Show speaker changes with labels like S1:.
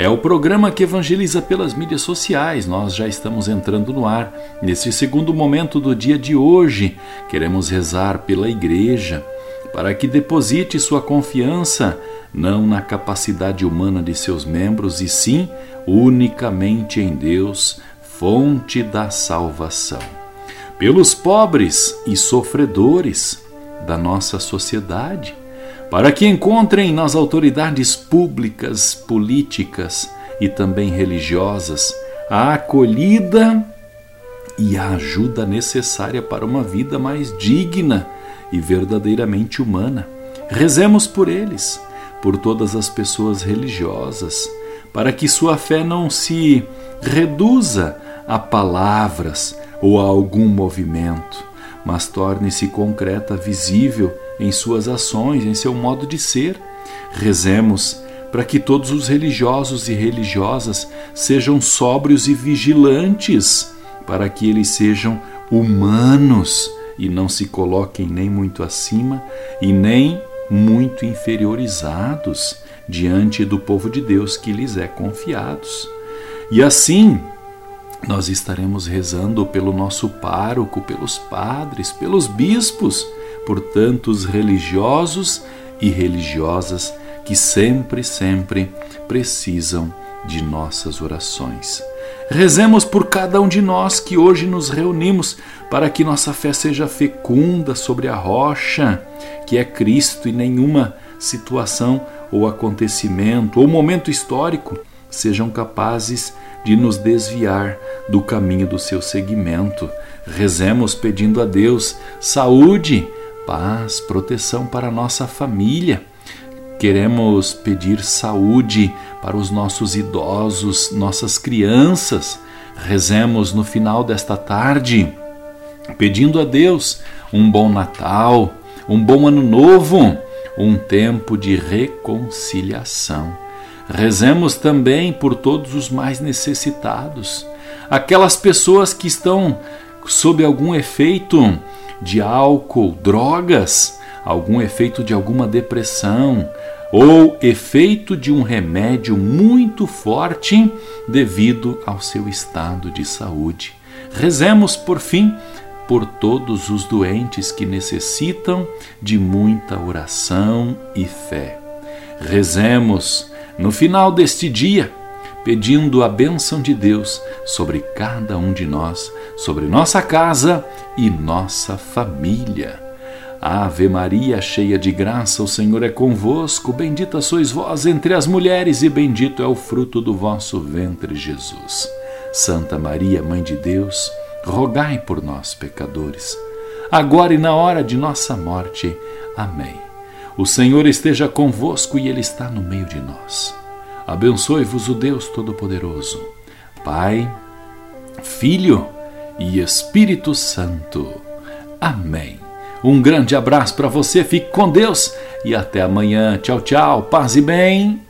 S1: é o programa que evangeliza pelas mídias sociais. Nós já estamos entrando no ar. Nesse segundo momento do dia de hoje, queremos rezar pela igreja para que deposite sua confiança não na capacidade humana de seus membros, e sim unicamente em Deus, fonte da salvação. Pelos pobres e sofredores da nossa sociedade, para que encontrem nas autoridades públicas, políticas e também religiosas a acolhida e a ajuda necessária para uma vida mais digna e verdadeiramente humana. Rezemos por eles, por todas as pessoas religiosas, para que sua fé não se reduza a palavras ou a algum movimento, mas torne-se concreta, visível em suas ações, em seu modo de ser. Rezemos para que todos os religiosos e religiosas sejam sóbrios e vigilantes, para que eles sejam humanos e não se coloquem nem muito acima e nem muito inferiorizados diante do povo de Deus que lhes é confiados. E assim, nós estaremos rezando pelo nosso pároco, pelos padres, pelos bispos, por tantos religiosos e religiosas que sempre, sempre precisam de nossas orações. Rezemos por cada um de nós que hoje nos reunimos para que nossa fé seja fecunda sobre a rocha, que é Cristo, e nenhuma situação ou acontecimento ou momento histórico sejam capazes de nos desviar do caminho do seu seguimento. Rezemos pedindo a Deus saúde, paz, proteção para nossa família. Queremos pedir saúde para os nossos idosos, nossas crianças. Rezemos no final desta tarde, pedindo a Deus um bom Natal, um bom Ano Novo, um tempo de reconciliação. Rezemos também por todos os mais necessitados, aquelas pessoas que estão sob algum efeito de álcool, drogas, algum efeito de alguma depressão ou efeito de um remédio muito forte devido ao seu estado de saúde. Rezemos, por fim, por todos os doentes que necessitam de muita oração e fé. Rezemos no final deste dia pedindo a bênção de Deus sobre cada um de nós, sobre nossa casa e nossa família. Ave Maria, cheia de graça, o Senhor é convosco. Bendita sois vós entre as mulheres, e bendito é o fruto do vosso ventre, Jesus. Santa Maria, Mãe de Deus, rogai por nós, pecadores, agora e na hora de nossa morte. Amém. O Senhor esteja convosco e Ele está no meio de nós. Abençoe-vos o Deus Todo-Poderoso, Pai, Filho e Espírito Santo. Amém. Um grande abraço para você, fique com Deus e até amanhã. Tchau, tchau, paz e bem.